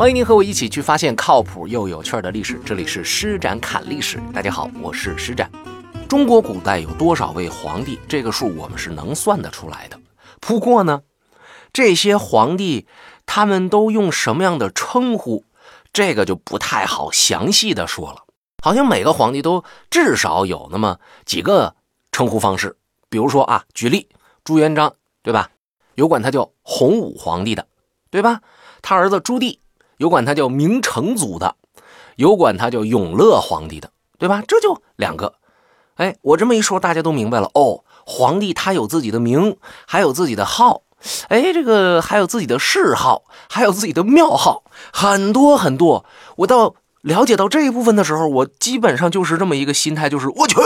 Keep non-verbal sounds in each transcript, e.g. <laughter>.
欢迎您和我一起去发现靠谱又有趣的历史，这里是施展侃历史。大家好，我是施展。中国古代有多少位皇帝？这个数我们是能算得出来的。不过呢，这些皇帝他们都用什么样的称呼？这个就不太好详细的说了。好像每个皇帝都至少有那么几个称呼方式。比如说啊，举例，朱元璋，对吧？有管他叫洪武皇帝的，对吧？他儿子朱棣有管他叫明成祖的，有管他叫永乐皇帝的，对吧？这就两个。哎，我这么一说，大家都明白了哦。皇帝他有自己的名，还有自己的号，哎，这个还有自己的谥号，还有自己的庙号，很多很多。我到了解到这一部分的时候，我基本上就是这么一个心态，就是我去，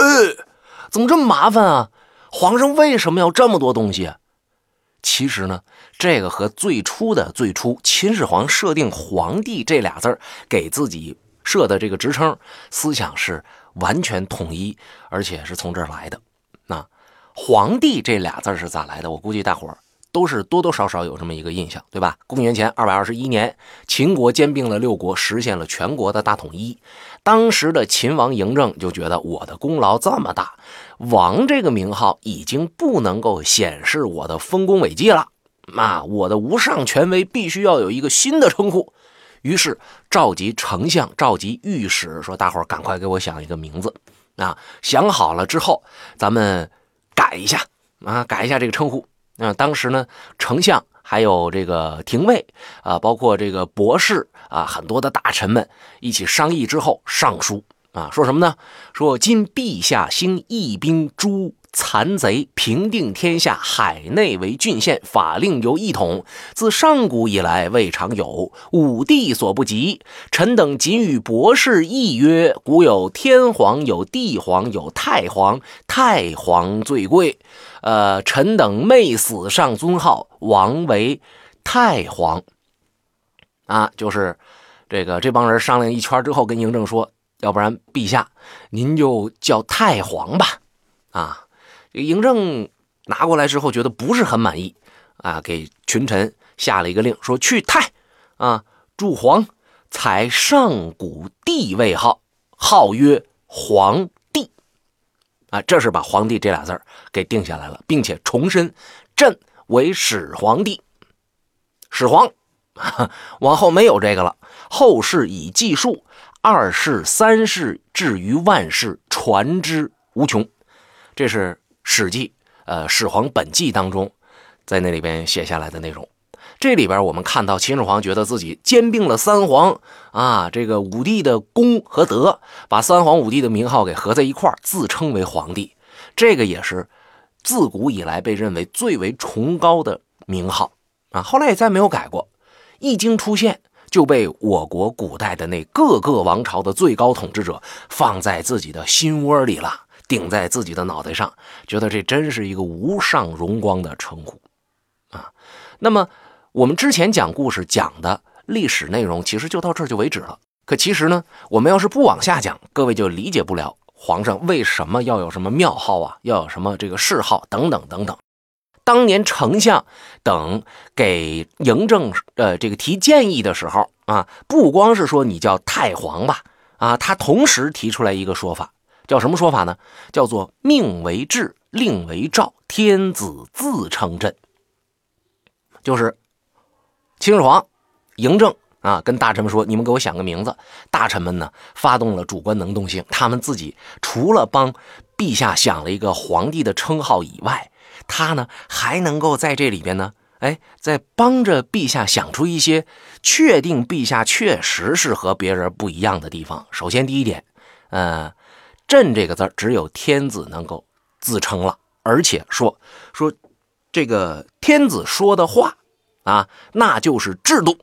怎么这么麻烦啊？皇上为什么要这么多东西？其实呢，这个和最初的最初秦始皇设定“皇帝”这俩字儿给自己设的这个职称思想是完全统一，而且是从这儿来的。那“皇帝”这俩字是咋来的？我估计大伙儿。都是多多少少有这么一个印象，对吧？公元前二百二十一年，秦国兼并了六国，实现了全国的大统一。当时的秦王嬴政就觉得我的功劳这么大，王这个名号已经不能够显示我的丰功伟绩了，啊，我的无上权威必须要有一个新的称呼。于是召集丞相，召集御史，说大伙儿赶快给我想一个名字。啊，想好了之后，咱们改一下啊，改一下这个称呼。那当时呢，丞相还有这个廷尉啊，包括这个博士啊，很多的大臣们一起商议之后上书啊，说什么呢？说今陛下兴义兵诛残贼，平定天下，海内为郡县，法令由一统，自上古以来未尝有，武帝所不及。臣等仅与博士议曰：古有天皇，有地皇，有太皇，太皇最贵。呃，臣等昧死上尊号，王为太皇。啊，就是这个这帮人商量一圈之后，跟嬴政说，要不然陛下您就叫太皇吧。啊，嬴政拿过来之后觉得不是很满意，啊，给群臣下了一个令，说去太，啊，祝皇，采上古帝位号，号曰皇。啊，这是把“皇帝”这俩字儿给定下来了，并且重申，朕为始皇帝，始皇，往后没有这个了。后世以计数，二世、三世，至于万世，传之无穷。这是《史记》呃《始皇本纪》当中，在那里边写下来的内容。这里边我们看到秦始皇觉得自己兼并了三皇啊，这个武帝的功和德，把三皇五帝的名号给合在一块自称为皇帝。这个也是自古以来被认为最为崇高的名号啊。后来也再没有改过。一经出现，就被我国古代的那各个王朝的最高统治者放在自己的心窝里了，顶在自己的脑袋上，觉得这真是一个无上荣光的称呼啊。那么。我们之前讲故事讲的历史内容，其实就到这儿就为止了。可其实呢，我们要是不往下讲，各位就理解不了皇上为什么要有什么庙号啊，要有什么这个谥号等等等等。当年丞相等给嬴政呃这个提建议的时候啊，不光是说你叫太皇吧，啊，他同时提出来一个说法，叫什么说法呢？叫做命为制，令为诏，天子自称朕，就是。秦始皇、嬴政啊，跟大臣们说：“你们给我想个名字。”大臣们呢，发动了主观能动性，他们自己除了帮陛下想了一个皇帝的称号以外，他呢还能够在这里边呢，哎，在帮着陛下想出一些确定陛下确实是和别人不一样的地方。首先，第一点，呃，“朕”这个字只有天子能够自称了，而且说说这个天子说的话。啊，那就是制度，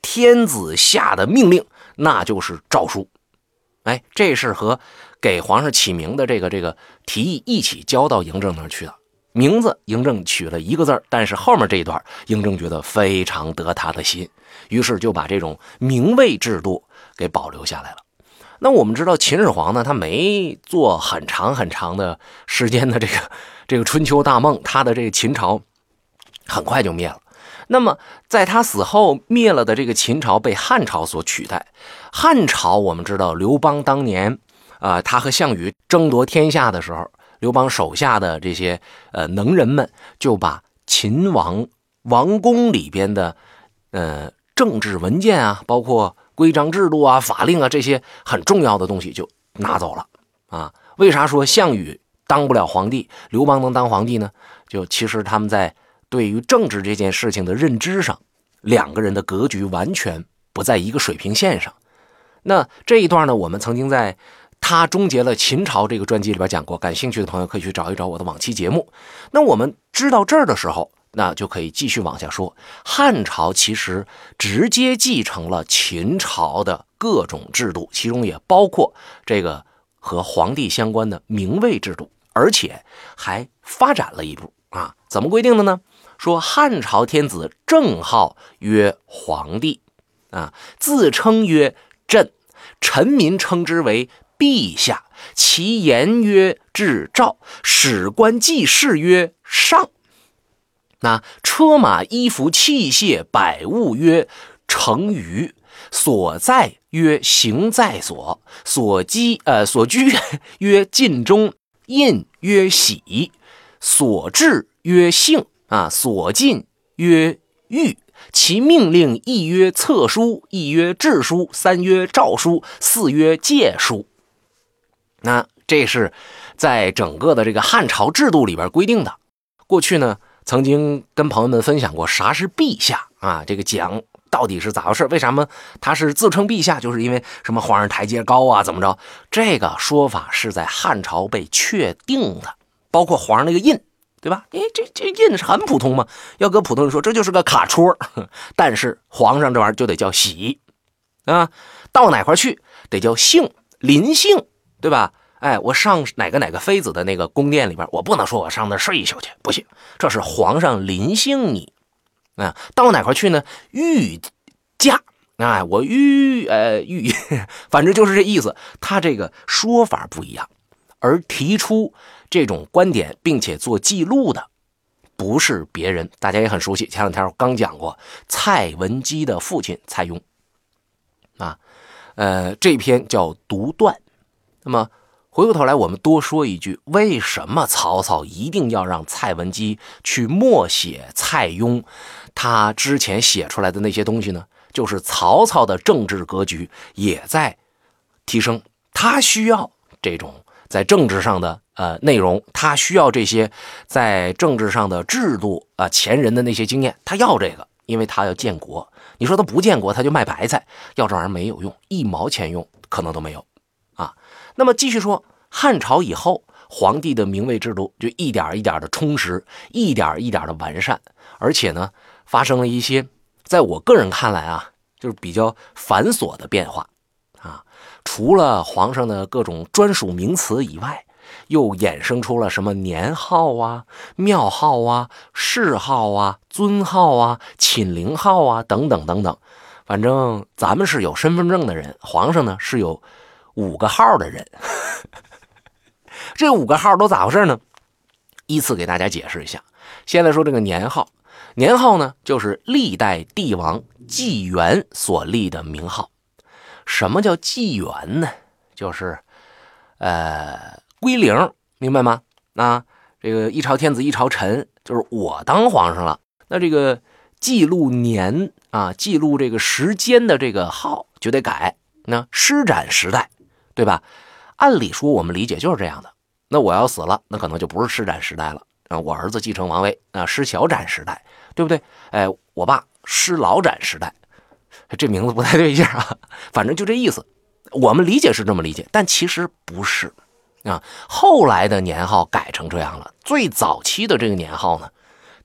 天子下的命令，那就是诏书。哎，这是和给皇上起名的这个这个提议一起交到嬴政那儿去的。名字嬴政取了一个字但是后面这一段嬴政觉得非常得他的心，于是就把这种名位制度给保留下来了。那我们知道秦始皇呢，他没做很长很长的时间的这个这个春秋大梦，他的这个秦朝很快就灭了。那么在他死后灭了的这个秦朝被汉朝所取代。汉朝我们知道，刘邦当年啊，他和项羽争夺天下的时候，刘邦手下的这些呃能人们就把秦王王宫里边的呃政治文件啊，包括规章制度啊、法令啊这些很重要的东西就拿走了啊。为啥说项羽当不了皇帝，刘邦能当皇帝呢？就其实他们在。对于政治这件事情的认知上，两个人的格局完全不在一个水平线上。那这一段呢，我们曾经在他终结了秦朝这个专辑里边讲过，感兴趣的朋友可以去找一找我的往期节目。那我们知道这儿的时候，那就可以继续往下说。汉朝其实直接继承了秦朝的各种制度，其中也包括这个和皇帝相关的名位制度，而且还发展了一步啊，怎么规定的呢？说汉朝天子正号曰皇帝，啊，自称曰朕，臣民称之为陛下。其言曰至诏，史官记事曰上。那车马衣服器械百物曰成于，所在曰行在所，所居呃所居 <laughs> 曰尽中，印曰喜，所至曰幸。啊，所进曰谕，其命令一曰册书，一曰制书，三曰诏书，四曰戒书。那这是在整个的这个汉朝制度里边规定的。过去呢，曾经跟朋友们分享过啥是陛下啊？这个讲到底是咋回事？为什么他是自称陛下？就是因为什么皇上台阶高啊？怎么着？这个说法是在汉朝被确定的，包括皇上那个印。对吧？哎，这这印是很普通嘛。要搁普通人说，这就是个卡戳。<laughs> 但是皇上这玩意儿就得叫喜啊，到哪块去得叫幸临幸，对吧？哎，我上哪个哪个妃子的那个宫殿里边，我不能说我上那睡一宿去，不行。这是皇上临幸你啊。到哪块去呢？御驾，哎，我御呃御，<laughs> 反正就是这意思。他这个说法不一样，而提出。这种观点，并且做记录的，不是别人，大家也很熟悉。前两天我刚讲过，蔡文姬的父亲蔡邕，啊，呃，这篇叫《独断》。那么回过头来，我们多说一句：为什么曹操一定要让蔡文姬去默写蔡邕他之前写出来的那些东西呢？就是曹操的政治格局也在提升，他需要这种。在政治上的呃内容，他需要这些在政治上的制度啊，前人的那些经验，他要这个，因为他要建国。你说他不建国，他就卖白菜，要这玩意儿没有用，一毛钱用可能都没有啊。那么继续说，汉朝以后，皇帝的名位制度就一点一点的充实，一点一点的完善，而且呢，发生了一些在我个人看来啊，就是比较繁琐的变化啊。除了皇上的各种专属名词以外，又衍生出了什么年号啊、庙号啊、谥号啊、尊号啊、寝陵号啊等等等等。反正咱们是有身份证的人，皇上呢是有五个号的人。<laughs> 这五个号都咋回事呢？依次给大家解释一下。先来说这个年号，年号呢就是历代帝王纪元所立的名号。什么叫纪元呢？就是，呃，归零，明白吗？啊，这个一朝天子一朝臣，就是我当皇上了。那这个记录年啊，记录这个时间的这个号就得改。那施展时代，对吧？按理说我们理解就是这样的。那我要死了，那可能就不是施展时代了啊。我儿子继承王位啊，施小展时代，对不对？哎，我爸施老展时代。这名字不太对劲啊，反正就这意思。我们理解是这么理解，但其实不是啊。后来的年号改成这样了，最早期的这个年号呢，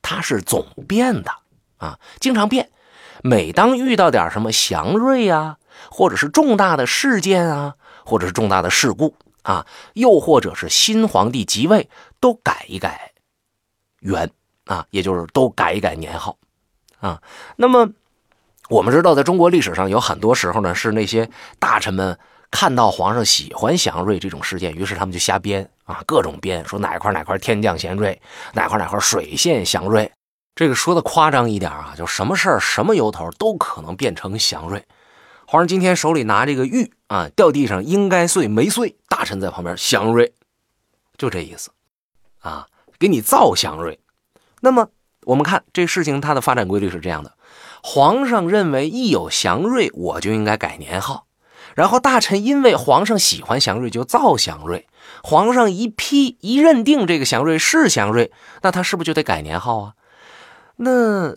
它是总变的啊，经常变。每当遇到点什么祥瑞啊，或者是重大的事件啊，或者是重大的事故啊，又或者是新皇帝即位，都改一改元啊，也就是都改一改年号啊。那么。我们知道，在中国历史上有很多时候呢，是那些大臣们看到皇上喜欢祥瑞这种事件，于是他们就瞎编啊，各种编，说哪块哪块天降祥瑞，哪块哪块水现祥瑞，这个说的夸张一点啊，就什么事儿、什么由头都可能变成祥瑞。皇上今天手里拿这个玉啊，掉地上应该碎没碎，大臣在旁边祥瑞，就这意思。啊，给你造祥瑞。那么我们看这事情它的发展规律是这样的：皇上认为一有祥瑞，我就应该改年号，然后大臣因为皇上喜欢祥瑞，就造祥瑞。皇上一批一认定这个祥瑞是祥瑞，那他是不是就得改年号啊？那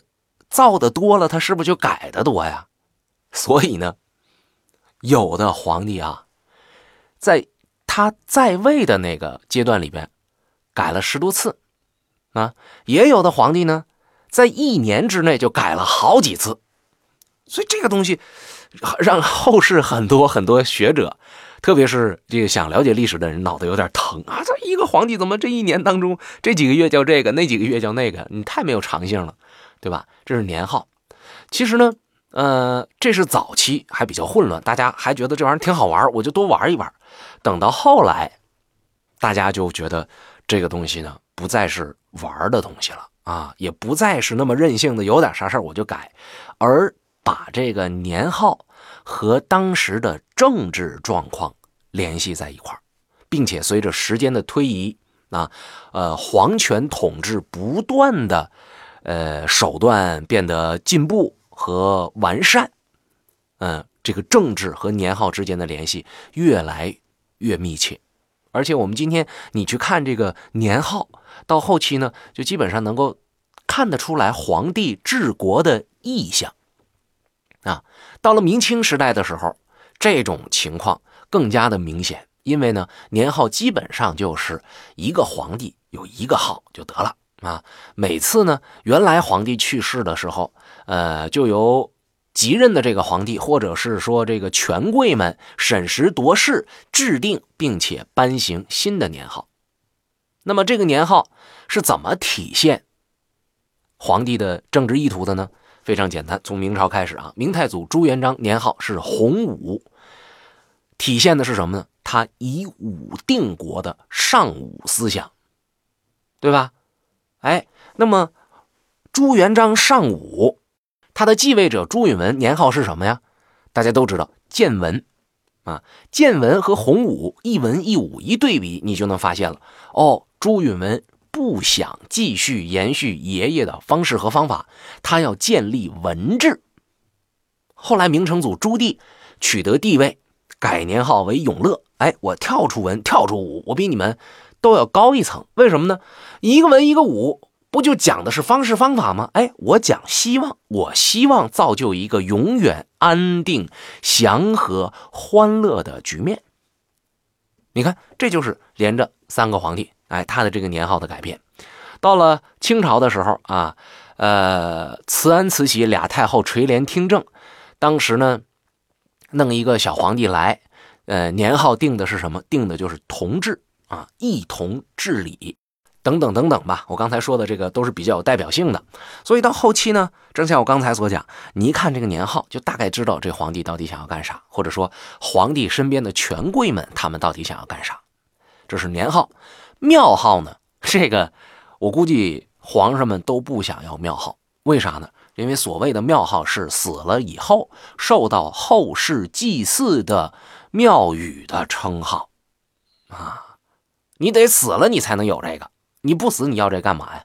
造的多了，他是不是就改的多呀？所以呢，有的皇帝啊，在他在位的那个阶段里边，改了十多次，啊，也有的皇帝呢，在一年之内就改了好几次，所以这个东西让后世很多很多学者，特别是这个想了解历史的人，脑袋有点疼啊！这一个皇帝怎么这一年当中这几个月叫这个，那几个月叫那个？你太没有常性了，对吧？这是年号。其实呢。呃，这是早期还比较混乱，大家还觉得这玩意儿挺好玩，我就多玩一玩。等到后来，大家就觉得这个东西呢，不再是玩的东西了啊，也不再是那么任性的，有点啥事儿我就改，而把这个年号和当时的政治状况联系在一块并且随着时间的推移啊，呃，皇权统治不断的，呃，手段变得进步。和完善，嗯，这个政治和年号之间的联系越来越密切，而且我们今天你去看这个年号，到后期呢，就基本上能够看得出来皇帝治国的意向啊。到了明清时代的时候，这种情况更加的明显，因为呢，年号基本上就是一个皇帝有一个号就得了。啊，每次呢，原来皇帝去世的时候，呃，就由即任的这个皇帝，或者是说这个权贵们审时度势，制定并且颁行新的年号。那么这个年号是怎么体现皇帝的政治意图的呢？非常简单，从明朝开始啊，明太祖朱元璋年号是洪武，体现的是什么呢？他以武定国的尚武思想，对吧？哎，那么朱元璋尚武，他的继位者朱允文年号是什么呀？大家都知道建文啊，建文和洪武一文一武一对比，你就能发现了哦。朱允文不想继续延续爷爷的方式和方法，他要建立文治。后来明成祖朱棣取得帝位，改年号为永乐。哎，我跳出文，跳出武，我比你们。都要高一层，为什么呢？一个文一个武，不就讲的是方式方法吗？哎，我讲希望，我希望造就一个永远安定、祥和、欢乐的局面。你看，这就是连着三个皇帝，哎，他的这个年号的改变。到了清朝的时候啊，呃，慈安、慈禧俩太后垂帘听政，当时呢，弄一个小皇帝来，呃，年号定的是什么？定的就是同治。啊，一同治理，等等等等吧。我刚才说的这个都是比较有代表性的，所以到后期呢，正像我刚才所讲，你一看这个年号，就大概知道这皇帝到底想要干啥，或者说皇帝身边的权贵们他们到底想要干啥。这是年号，庙号呢？<laughs> 这个我估计皇上们都不想要庙号，为啥呢？因为所谓的庙号是死了以后受到后世祭祀的庙宇的称号啊。你得死了，你才能有这个。你不死，你要这干嘛呀？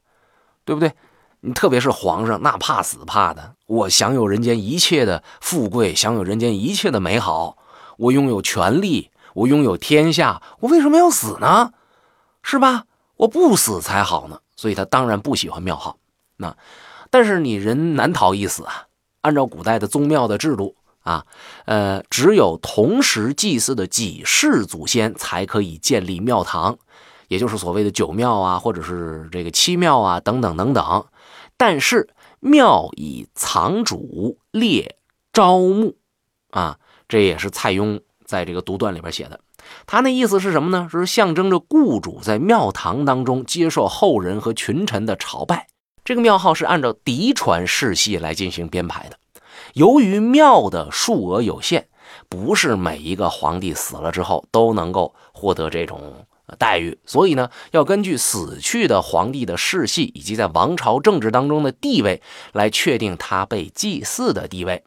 对不对？你特别是皇上，那怕死怕的。我享有人间一切的富贵，享有人间一切的美好，我拥有权力，我拥有天下，我为什么要死呢？是吧？我不死才好呢。所以他当然不喜欢庙号。那，但是你人难逃一死啊。按照古代的宗庙的制度。啊，呃，只有同时祭祀的几世祖先才可以建立庙堂，也就是所谓的九庙啊，或者是这个七庙啊，等等等等。但是庙以藏主列招募，啊，这也是蔡邕在这个独断里边写的。他那意思是什么呢？是象征着雇主在庙堂当中接受后人和群臣的朝拜。这个庙号是按照嫡传世系来进行编排的。由于庙的数额有限，不是每一个皇帝死了之后都能够获得这种待遇，所以呢，要根据死去的皇帝的世系以及在王朝政治当中的地位来确定他被祭祀的地位。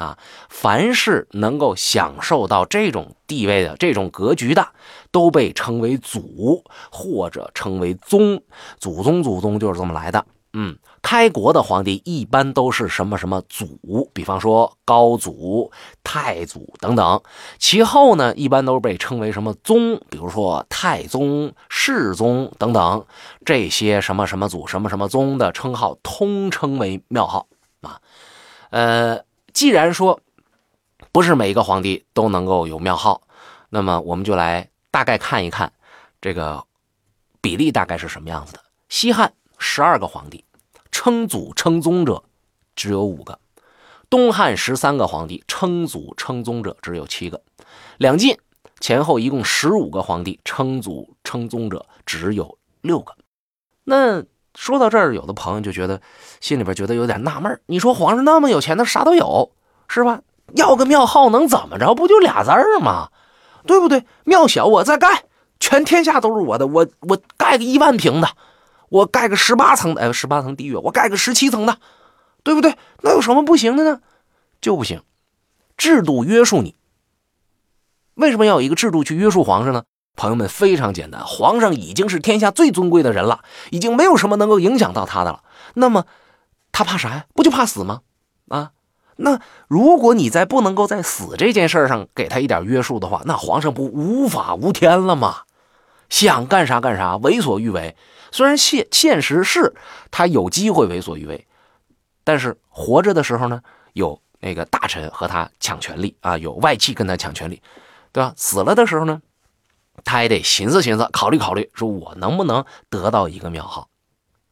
啊，凡是能够享受到这种地位的、这种格局的，都被称为祖，或者称为宗。祖宗、祖宗就是这么来的。嗯，开国的皇帝一般都是什么什么祖，比方说高祖、太祖等等。其后呢，一般都被称为什么宗，比如说太宗、世宗等等。这些什么什么祖、什么什么宗的称号，通称为庙号啊。呃。既然说不是每一个皇帝都能够有庙号，那么我们就来大概看一看这个比例大概是什么样子的。西汉十二个皇帝称祖称宗者只有五个，东汉十三个皇帝称祖称宗者只有七个，两晋前后一共十五个皇帝称祖称宗者只有六个。那说到这儿，有的朋友就觉得心里边觉得有点纳闷你说皇上那么有钱，他啥都有，是吧？要个庙号能怎么着？不就俩字儿吗？对不对？庙小我再盖，全天下都是我的。我我盖个一万平的，我盖个十八层的，哎，十八层地狱，我盖个十七层的，对不对？那有什么不行的呢？就不行，制度约束你。为什么要有一个制度去约束皇上呢？朋友们，非常简单，皇上已经是天下最尊贵的人了，已经没有什么能够影响到他的了。那么，他怕啥呀？不就怕死吗？啊，那如果你在不能够在死这件事上给他一点约束的话，那皇上不无法无天了吗？想干啥干啥，为所欲为。虽然现现实是他有机会为所欲为，但是活着的时候呢，有那个大臣和他抢权力啊，有外戚跟他抢权力，对吧？死了的时候呢？他也得寻思寻思，考虑考虑，说我能不能得到一个庙号？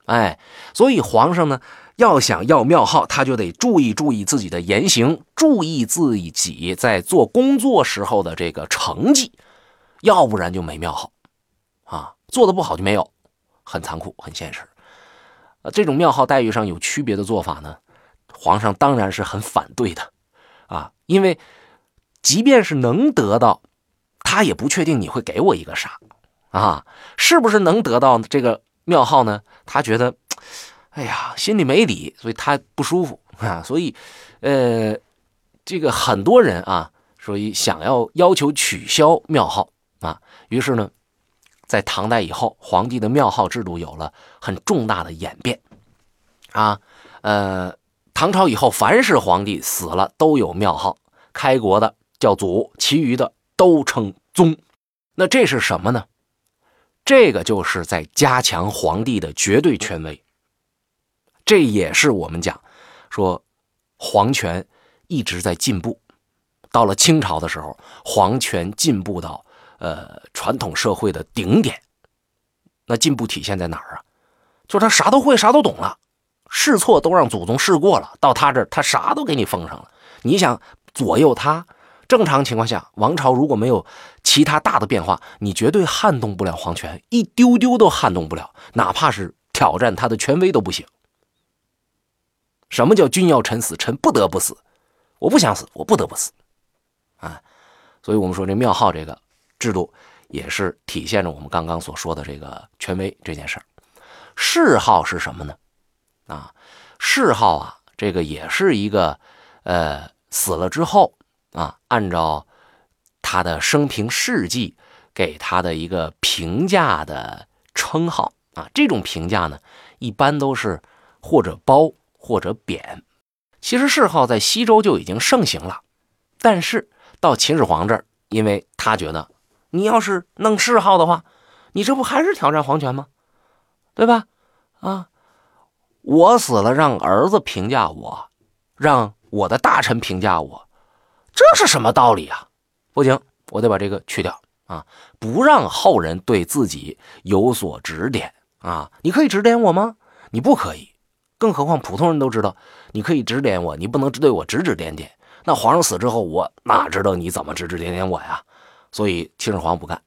哎，所以皇上呢，要想要庙号，他就得注意注意自己的言行，注意自己在做工作时候的这个成绩，要不然就没庙号啊。做的不好就没有，很残酷，很现实。呃，这种庙号待遇上有区别的做法呢，皇上当然是很反对的啊，因为即便是能得到。他也不确定你会给我一个啥，啊，是不是能得到这个庙号呢？他觉得，哎呀，心里没底，所以他不舒服啊。所以，呃，这个很多人啊，所以想要要求取消庙号啊。于是呢，在唐代以后，皇帝的庙号制度有了很重大的演变啊。呃，唐朝以后，凡是皇帝死了都有庙号，开国的叫祖，其余的。都称宗，那这是什么呢？这个就是在加强皇帝的绝对权威。这也是我们讲说皇权一直在进步。到了清朝的时候，皇权进步到呃传统社会的顶点。那进步体现在哪儿啊？就是他啥都会，啥都懂了，试错都让祖宗试过了。到他这儿，他啥都给你封上了。你想左右他？正常情况下，王朝如果没有其他大的变化，你绝对撼动不了皇权，一丢丢都撼动不了，哪怕是挑战他的权威都不行。什么叫君要臣死，臣不得不死？我不想死，我不得不死。啊，所以我们说这庙号这个制度，也是体现着我们刚刚所说的这个权威这件事儿。谥号是什么呢？啊，谥号啊，这个也是一个，呃，死了之后。啊，按照他的生平事迹给他的一个评价的称号啊，这种评价呢，一般都是或者褒或者贬。其实谥号在西周就已经盛行了，但是到秦始皇这儿，因为他觉得你要是弄谥号的话，你这不还是挑战皇权吗？对吧？啊，我死了让儿子评价我，让我的大臣评价我。这是什么道理啊？不行，我得把这个去掉啊！不让后人对自己有所指点啊！你可以指点我吗？你不可以。更何况普通人都知道，你可以指点我，你不能只对我指指点点。那皇上死之后，我哪知道你怎么指指点点我呀？所以秦始皇不干。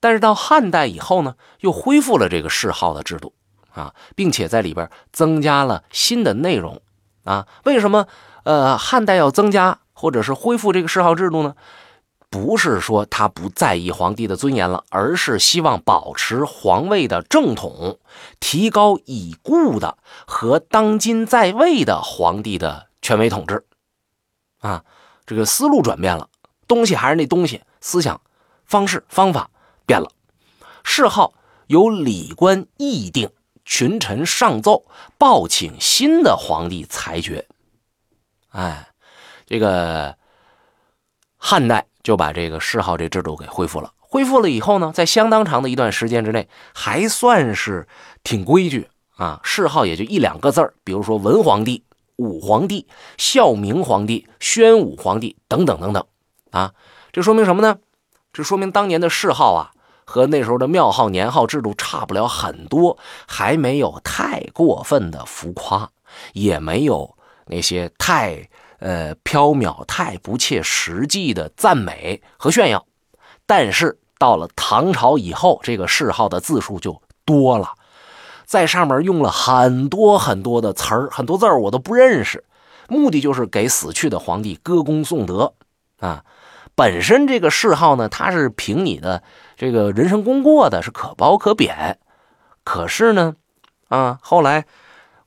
但是到汉代以后呢，又恢复了这个谥号的制度啊，并且在里边增加了新的内容啊。为什么？呃，汉代要增加？或者是恢复这个谥号制度呢？不是说他不在意皇帝的尊严了，而是希望保持皇位的正统，提高已故的和当今在位的皇帝的权威统治。啊，这个思路转变了，东西还是那东西，思想、方式、方法变了。谥号由礼官议定，群臣上奏，报请新的皇帝裁决。哎，这个汉代就把这个谥号这制度给恢复了。恢复了以后呢，在相当长的一段时间之内，还算是挺规矩啊。谥号也就一两个字儿，比如说文皇帝。武皇帝、孝明皇帝、宣武皇帝等等等等，啊，这说明什么呢？这说明当年的谥号啊，和那时候的庙号、年号制度差不了很多，还没有太过分的浮夸，也没有那些太呃缥缈、太不切实际的赞美和炫耀。但是到了唐朝以后，这个谥号的字数就多了。在上面用了很多很多的词儿，很多字儿我都不认识，目的就是给死去的皇帝歌功颂德啊。本身这个谥号呢，它是凭你的这个人生功过的，是可褒可贬。可是呢，啊，后来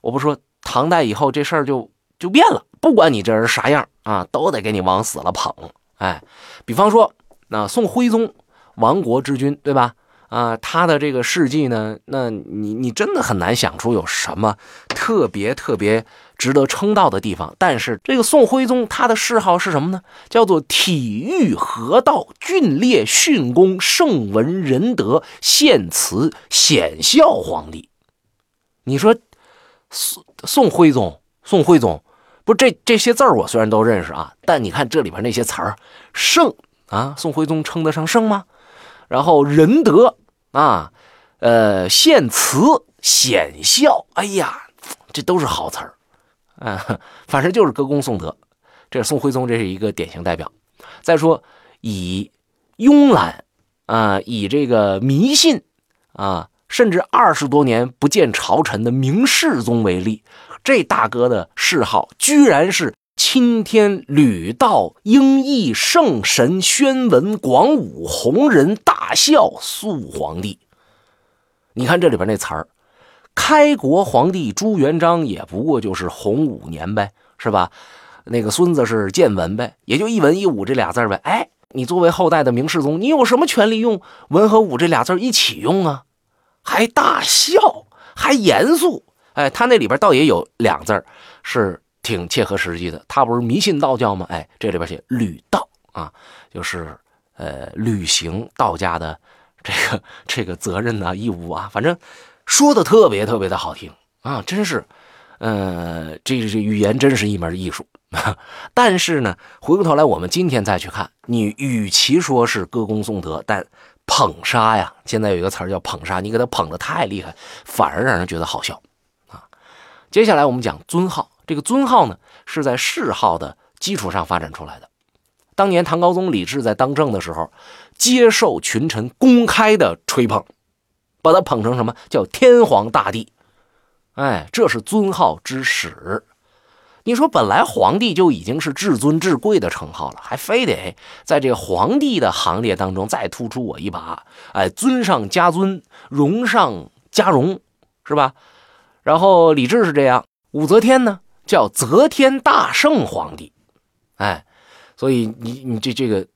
我不说唐代以后这事儿就就变了，不管你这人啥样啊，都得给你往死了捧。哎，比方说那宋徽宗，亡国之君，对吧？啊，他的这个事迹呢，那你你真的很难想出有什么特别特别值得称道的地方。但是这个宋徽宗他的谥号是什么呢？叫做体育河道俊烈训功圣文仁德献慈显孝皇帝。你说宋宋徽宗，宋徽宗不这这些字儿我虽然都认识啊，但你看这里边那些词儿，圣啊，宋徽宗称得上圣吗？然后仁德啊，呃，献慈显孝，哎呀，这都是好词儿，啊，反正就是歌功颂德。这是宋徽宗这是一个典型代表。再说以慵懒啊，以这个迷信啊，甚至二十多年不见朝臣的明世宗为例，这大哥的谥号居然是。钦天吕道英义圣神宣文广武弘仁大孝肃皇帝，你看这里边那词儿，开国皇帝朱元璋也不过就是洪五年呗，是吧？那个孙子是建文呗，也就一文一武这俩字呗。哎，你作为后代的明世宗，你有什么权利用文和武这俩字一起用啊？还大孝，还严肃。哎，他那里边倒也有两字是。挺切合实际的，他不是迷信道教吗？哎，这里边写履道啊，就是呃履行道家的这个这个责任啊义务啊，反正说的特别特别的好听啊，真是，呃，这这语言真是一门艺术。<laughs> 但是呢，回过头来我们今天再去看，你与其说是歌功颂德，但捧杀呀，现在有一个词儿叫捧杀，你给他捧的太厉害，反而让人觉得好笑。接下来我们讲尊号。这个尊号呢，是在谥号的基础上发展出来的。当年唐高宗李治在当政的时候，接受群臣公开的吹捧，把他捧成什么叫天皇大帝？哎，这是尊号之始。你说本来皇帝就已经是至尊至贵的称号了，还非得在这皇帝的行列当中再突出我一把？哎，尊上加尊，荣上加荣，是吧？然后李治是这样，武则天呢？叫则天大圣皇帝，哎，所以你你这这个，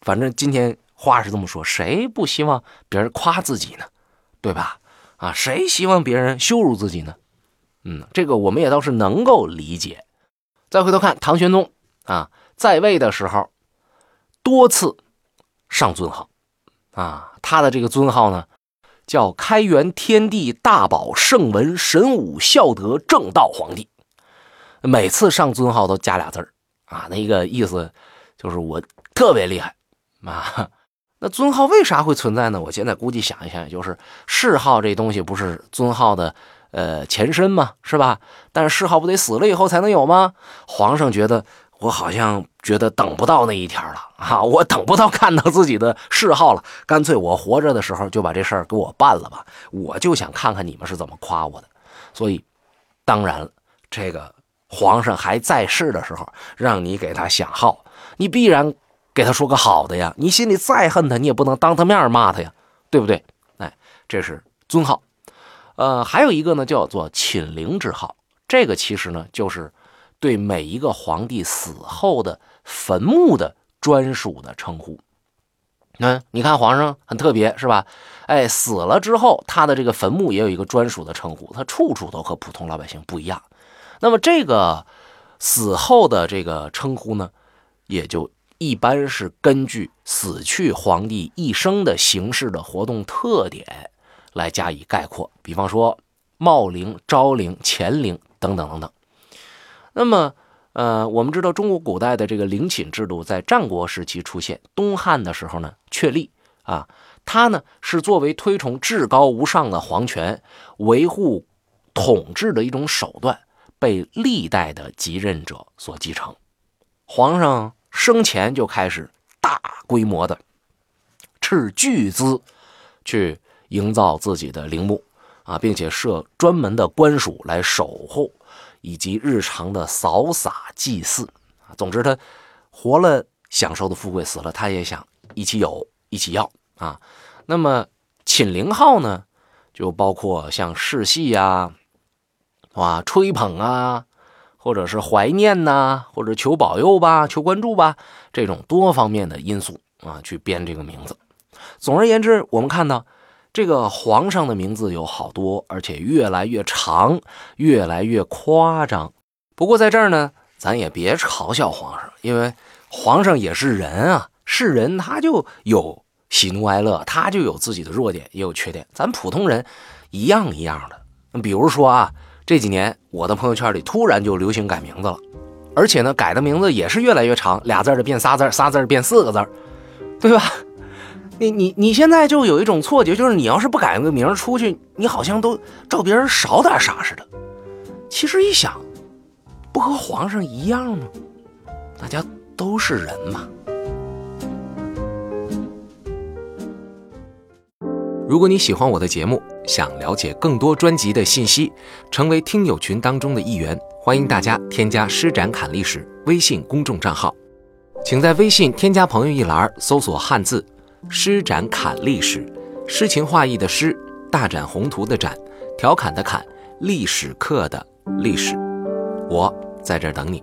反正今天话是这么说，谁不希望别人夸自己呢？对吧？啊，谁希望别人羞辱自己呢？嗯，这个我们也倒是能够理解。再回头看唐玄宗啊，在位的时候多次上尊号啊，他的这个尊号呢叫开元天地大宝圣文神武孝德正道皇帝。每次上尊号都加俩字儿啊，那个意思就是我特别厉害啊。那尊号为啥会存在呢？我现在估计想一想，就是谥号这东西不是尊号的呃前身吗？是吧？但是谥号不得死了以后才能有吗？皇上觉得我好像觉得等不到那一天了啊，我等不到看到自己的谥号了，干脆我活着的时候就把这事儿给我办了吧。我就想看看你们是怎么夸我的。所以，当然，这个。皇上还在世的时候，让你给他想号，你必然给他说个好的呀。你心里再恨他，你也不能当他面骂他呀，对不对？哎，这是尊号。呃，还有一个呢，叫做寝陵之号。这个其实呢，就是对每一个皇帝死后的坟墓的专属的称呼。嗯，你看皇上很特别，是吧？哎，死了之后，他的这个坟墓也有一个专属的称呼，他处处都和普通老百姓不一样。那么这个死后的这个称呼呢，也就一般是根据死去皇帝一生的行事的活动特点来加以概括。比方说茂陵、昭陵、乾陵等等等等。那么。呃，我们知道中国古代的这个陵寝制度在战国时期出现，东汉的时候呢确立啊，它呢是作为推崇至高无上的皇权、维护统治的一种手段，被历代的继任者所继承。皇上生前就开始大规模的斥巨资去营造自己的陵墓啊，并且设专门的官署来守候。以及日常的扫洒祭祀啊，总之他活了享受的富贵，死了他也想一起有，一起要啊。那么寝陵号呢，就包括像世戏呀，哇，吹捧啊，或者是怀念呐，或者求保佑吧，求关注吧，这种多方面的因素啊，去编这个名字。总而言之，我们看到。这个皇上的名字有好多，而且越来越长，越来越夸张。不过在这儿呢，咱也别嘲笑皇上，因为皇上也是人啊，是人他就有喜怒哀乐，他就有自己的弱点，也有缺点。咱普通人一样一样的。比如说啊，这几年我的朋友圈里突然就流行改名字了，而且呢，改的名字也是越来越长，俩字的变仨字，仨字变四个字，对吧？你你你现在就有一种错觉，就是你要是不改个名出去，你好像都照别人少点啥似的。其实一想，不和皇上一样吗？大家都是人嘛。如果你喜欢我的节目，想了解更多专辑的信息，成为听友群当中的一员，欢迎大家添加“施展侃历史”微信公众账号，请在微信添加朋友一栏搜索汉字。施展侃历史，诗情画意的诗，大展宏图的展，调侃的侃，历史课的历史，我在这儿等你。